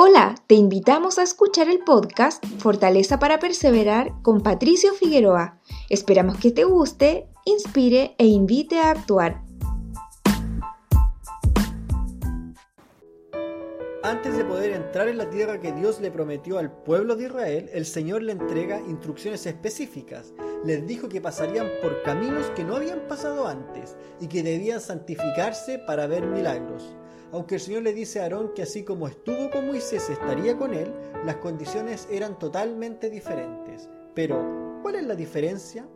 Hola, te invitamos a escuchar el podcast Fortaleza para Perseverar con Patricio Figueroa. Esperamos que te guste, inspire e invite a actuar. Antes de poder entrar en la tierra que Dios le prometió al pueblo de Israel, el Señor le entrega instrucciones específicas. Les dijo que pasarían por caminos que no habían pasado antes y que debían santificarse para ver milagros. Aunque el Señor le dice a Aarón que así como estuvo con Moisés estaría con él, las condiciones eran totalmente diferentes. Pero, ¿cuál es la diferencia?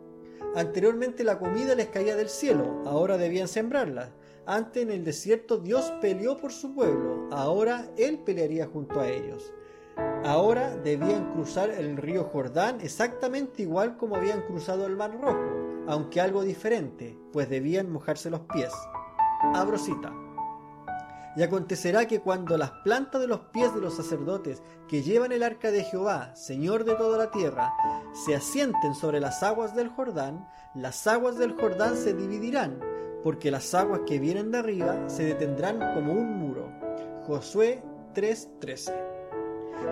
Anteriormente la comida les caía del cielo, ahora debían sembrarla. Antes en el desierto Dios peleó por su pueblo, ahora Él pelearía junto a ellos. Ahora debían cruzar el río Jordán exactamente igual como habían cruzado el Mar Rojo, aunque algo diferente, pues debían mojarse los pies. Abro cita. Y acontecerá que cuando las plantas de los pies de los sacerdotes que llevan el arca de Jehová, Señor de toda la tierra, se asienten sobre las aguas del Jordán, las aguas del Jordán se dividirán, porque las aguas que vienen de arriba se detendrán como un muro. Josué 3:13.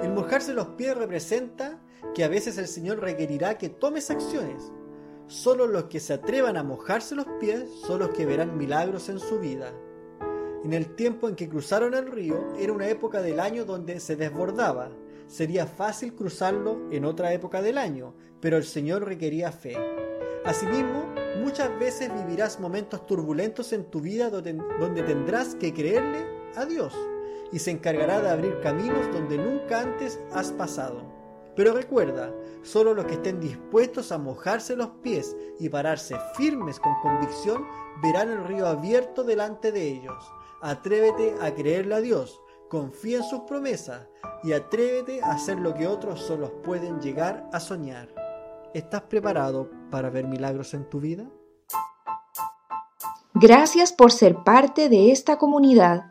El mojarse los pies representa que a veces el Señor requerirá que tomes acciones. Solo los que se atrevan a mojarse los pies son los que verán milagros en su vida. En el tiempo en que cruzaron el río era una época del año donde se desbordaba. Sería fácil cruzarlo en otra época del año, pero el Señor requería fe. Asimismo, muchas veces vivirás momentos turbulentos en tu vida donde, tendrás que creerle a Dios y se encargará de abrir caminos donde nunca antes has pasado. Pero recuerda, solo los que estén dispuestos a mojarse los pies y pararse firmes con convicción verán el río abierto delante de ellos. Atrévete a creerle a Dios, confía en sus promesas y atrévete a hacer lo que otros solo pueden llegar a soñar. ¿Estás preparado para ver milagros en tu vida? Gracias por ser parte de esta comunidad.